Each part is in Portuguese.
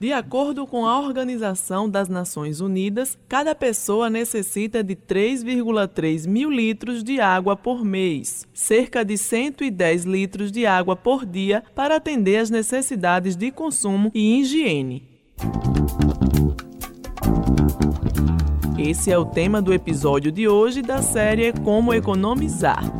De acordo com a Organização das Nações Unidas, cada pessoa necessita de 3,3 mil litros de água por mês, cerca de 110 litros de água por dia para atender às necessidades de consumo e higiene. Esse é o tema do episódio de hoje da série Como Economizar.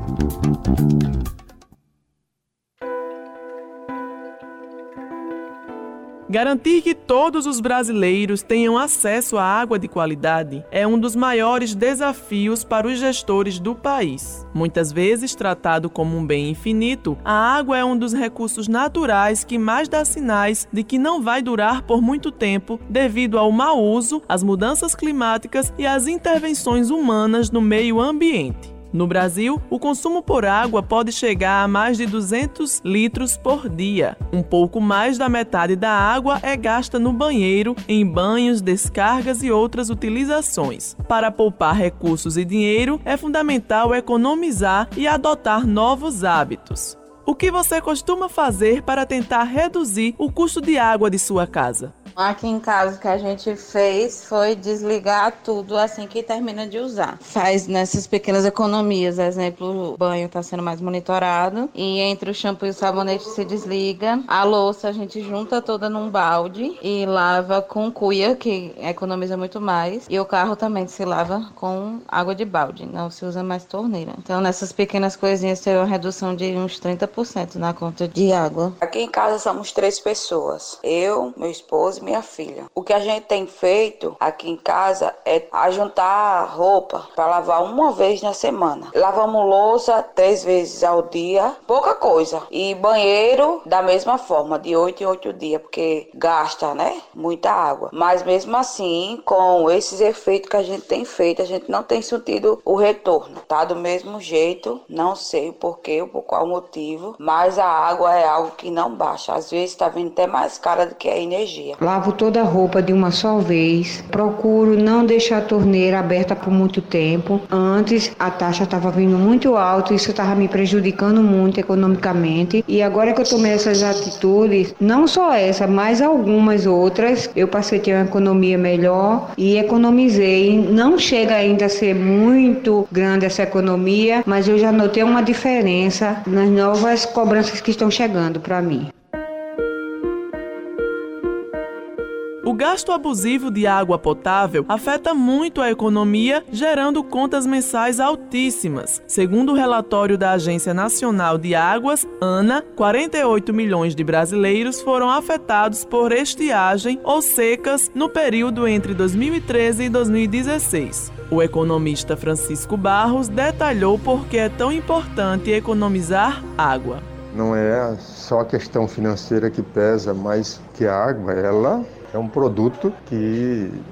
Garantir que todos os brasileiros tenham acesso à água de qualidade é um dos maiores desafios para os gestores do país. Muitas vezes tratado como um bem infinito, a água é um dos recursos naturais que mais dá sinais de que não vai durar por muito tempo devido ao mau uso, às mudanças climáticas e às intervenções humanas no meio ambiente. No Brasil, o consumo por água pode chegar a mais de 200 litros por dia. Um pouco mais da metade da água é gasta no banheiro, em banhos, descargas e outras utilizações. Para poupar recursos e dinheiro, é fundamental economizar e adotar novos hábitos. O que você costuma fazer para tentar reduzir o custo de água de sua casa? Aqui em casa o que a gente fez foi desligar tudo assim que termina de usar. Faz nessas pequenas economias, exemplo, o banho está sendo mais monitorado e entre o shampoo e o sabonete se desliga. A louça a gente junta toda num balde e lava com cuia, que economiza muito mais. E o carro também se lava com água de balde, não se usa mais torneira. Então nessas pequenas coisinhas tem uma redução de uns 30% na conta de água. Aqui em casa somos três pessoas. Eu, meu esposo minha filha. O que a gente tem feito aqui em casa é ajuntar roupa para lavar uma vez na semana. Lavamos louça três vezes ao dia, pouca coisa. E banheiro da mesma forma, de oito em oito dias, porque gasta, né? Muita água. Mas mesmo assim, com esses efeitos que a gente tem feito, a gente não tem sentido o retorno. Tá do mesmo jeito, não sei o porquê, por qual motivo, mas a água é algo que não baixa. Às vezes está vindo até mais cara do que a energia. Lavo toda a roupa de uma só vez. Procuro não deixar a torneira aberta por muito tempo. Antes a taxa estava vindo muito alta, isso estava me prejudicando muito economicamente. E agora que eu tomei essas atitudes, não só essa, mas algumas outras, eu passei a ter uma economia melhor e economizei. Não chega ainda a ser muito grande essa economia, mas eu já notei uma diferença nas novas cobranças que estão chegando para mim. Gasto abusivo de água potável afeta muito a economia, gerando contas mensais altíssimas. Segundo o relatório da Agência Nacional de Águas, ANA, 48 milhões de brasileiros foram afetados por estiagem ou secas no período entre 2013 e 2016. O economista Francisco Barros detalhou por que é tão importante economizar água. Não é só a questão financeira que pesa, mas que a água, ela é um produto que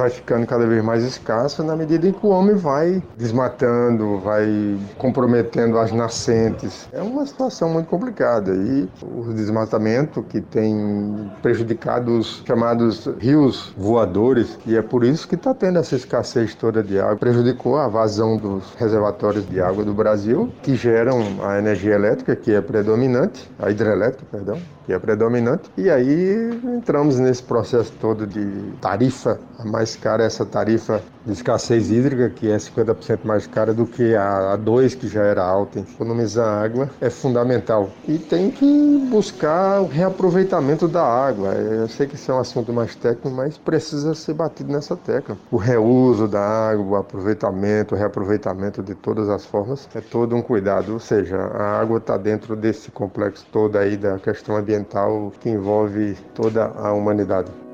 vai ficando cada vez mais escasso na medida em que o homem vai desmatando, vai comprometendo as nascentes. É uma situação muito complicada e o desmatamento que tem prejudicado os chamados rios voadores e é por isso que está tendo essa escassez toda de água. Prejudicou a vazão dos reservatórios de água do Brasil que geram a energia elétrica que é predominante, a hidrelétrica, perdão, que é predominante. E aí entramos nesse processo todo de tarifa a mais cara essa tarifa de escassez hídrica, que é 50% mais cara do que a 2, que já era alta. Economizar água é fundamental. E tem que buscar o reaproveitamento da água. Eu sei que isso é um assunto mais técnico, mas precisa ser batido nessa tecla. O reuso da água, o aproveitamento, o reaproveitamento de todas as formas é todo um cuidado. Ou seja, a água está dentro desse complexo todo aí da questão ambiental que envolve toda a humanidade.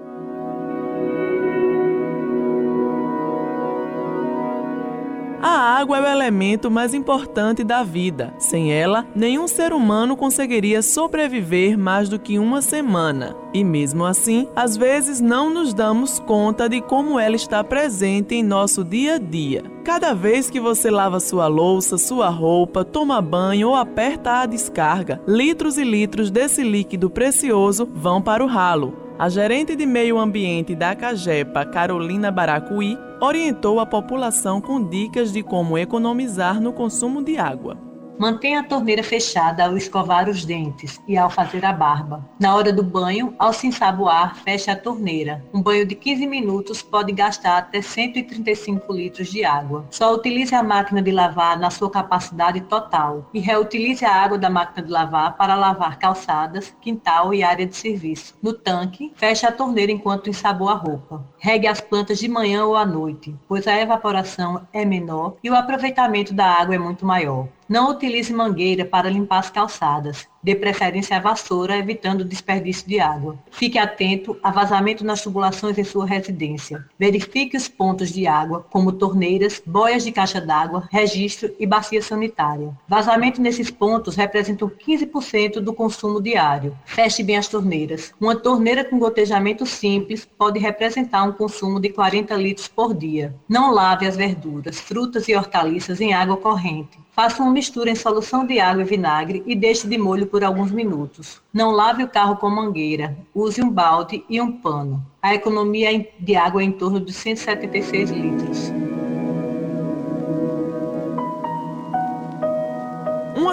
Água é o elemento mais importante da vida. Sem ela, nenhum ser humano conseguiria sobreviver mais do que uma semana. E mesmo assim, às vezes não nos damos conta de como ela está presente em nosso dia a dia. Cada vez que você lava sua louça, sua roupa, toma banho ou aperta a descarga, litros e litros desse líquido precioso vão para o ralo. A gerente de meio ambiente da Cagepa, Carolina Baracuí, orientou a população com dicas de como economizar no consumo de água. Mantenha a torneira fechada ao escovar os dentes e ao fazer a barba. Na hora do banho, ao se ensaboar, feche a torneira. Um banho de 15 minutos pode gastar até 135 litros de água. Só utilize a máquina de lavar na sua capacidade total e reutilize a água da máquina de lavar para lavar calçadas, quintal e área de serviço. No tanque, feche a torneira enquanto ensaboa a roupa. Regue as plantas de manhã ou à noite, pois a evaporação é menor e o aproveitamento da água é muito maior. Não utilize mangueira para limpar as calçadas. Dê preferência à vassoura, evitando o desperdício de água. Fique atento a vazamento nas tubulações em sua residência. Verifique os pontos de água, como torneiras, boias de caixa d'água, registro e bacia sanitária. Vazamento nesses pontos representam 15% do consumo diário. Feche bem as torneiras. Uma torneira com gotejamento simples pode representar um consumo de 40 litros por dia. Não lave as verduras, frutas e hortaliças em água corrente. Faça uma mistura em solução de água e vinagre e deixe de molho por alguns minutos. Não lave o carro com mangueira. Use um balde e um pano. A economia de água é em torno de 176 litros.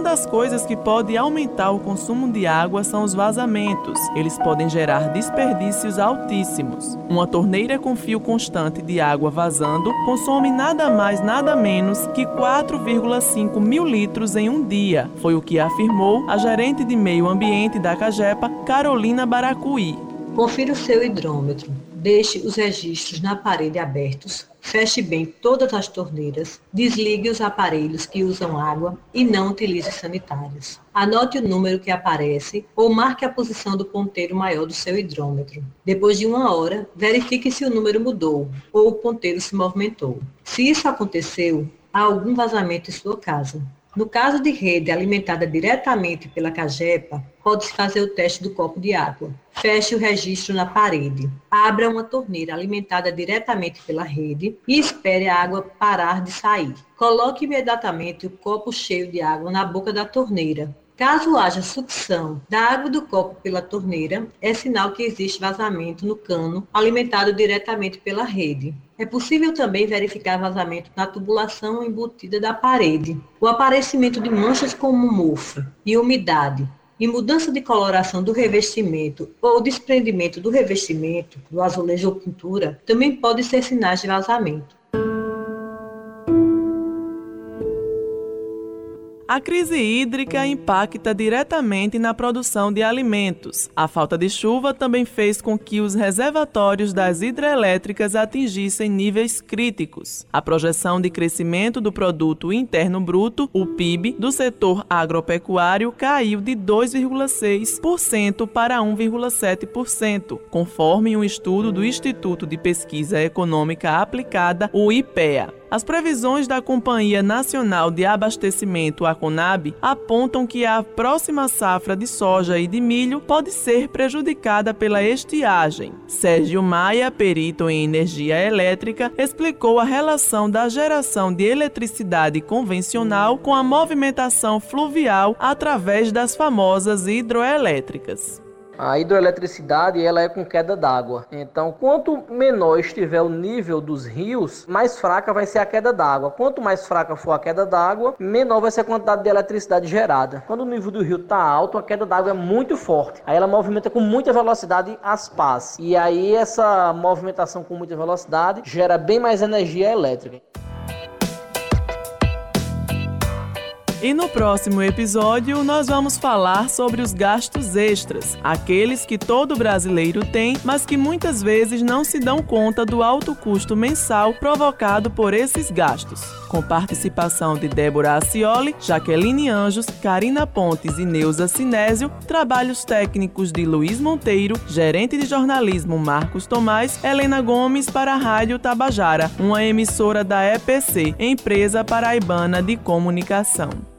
Das coisas que pode aumentar o consumo de água são os vazamentos. Eles podem gerar desperdícios altíssimos. Uma torneira com fio constante de água vazando consome nada mais, nada menos que 4,5 mil litros em um dia. Foi o que afirmou a gerente de meio ambiente da Cagepa, Carolina Baracuí. Confira o seu hidrômetro. Deixe os registros na parede abertos Feche bem todas as torneiras, desligue os aparelhos que usam água e não utilize sanitários. Anote o número que aparece ou marque a posição do ponteiro maior do seu hidrômetro. Depois de uma hora, verifique se o número mudou ou o ponteiro se movimentou. Se isso aconteceu, há algum vazamento em sua casa. No caso de rede alimentada diretamente pela cagepa, pode-se fazer o teste do copo de água. Feche o registro na parede. Abra uma torneira alimentada diretamente pela rede e espere a água parar de sair. Coloque imediatamente o copo cheio de água na boca da torneira. Caso haja sucção da água do copo pela torneira, é sinal que existe vazamento no cano alimentado diretamente pela rede. É possível também verificar vazamento na tubulação embutida da parede, o aparecimento de manchas como mofo e umidade, e mudança de coloração do revestimento ou desprendimento do revestimento, do azulejo ou pintura, também podem ser sinais de vazamento. A crise hídrica impacta diretamente na produção de alimentos. A falta de chuva também fez com que os reservatórios das hidrelétricas atingissem níveis críticos. A projeção de crescimento do produto interno bruto, o PIB, do setor agropecuário caiu de 2,6% para 1,7%, conforme um estudo do Instituto de Pesquisa Econômica Aplicada, o IPEA. As previsões da Companhia Nacional de Abastecimento, a Conab, apontam que a próxima safra de soja e de milho pode ser prejudicada pela estiagem. Sérgio Maia, perito em energia elétrica, explicou a relação da geração de eletricidade convencional com a movimentação fluvial através das famosas hidroelétricas. A hidroeletricidade ela é com queda d'água. Então, quanto menor estiver o nível dos rios, mais fraca vai ser a queda d'água. Quanto mais fraca for a queda d'água, menor vai ser a quantidade de eletricidade gerada. Quando o nível do rio está alto, a queda d'água é muito forte. Aí ela movimenta com muita velocidade as pás. E aí essa movimentação com muita velocidade gera bem mais energia elétrica. E no próximo episódio, nós vamos falar sobre os gastos extras, aqueles que todo brasileiro tem, mas que muitas vezes não se dão conta do alto custo mensal provocado por esses gastos. Com participação de Débora Acioli, Jaqueline Anjos, Karina Pontes e Neuza Sinésio, trabalhos técnicos de Luiz Monteiro, gerente de jornalismo Marcos Tomás, Helena Gomes para a Rádio Tabajara, uma emissora da EPC, Empresa Paraibana de Comunicação.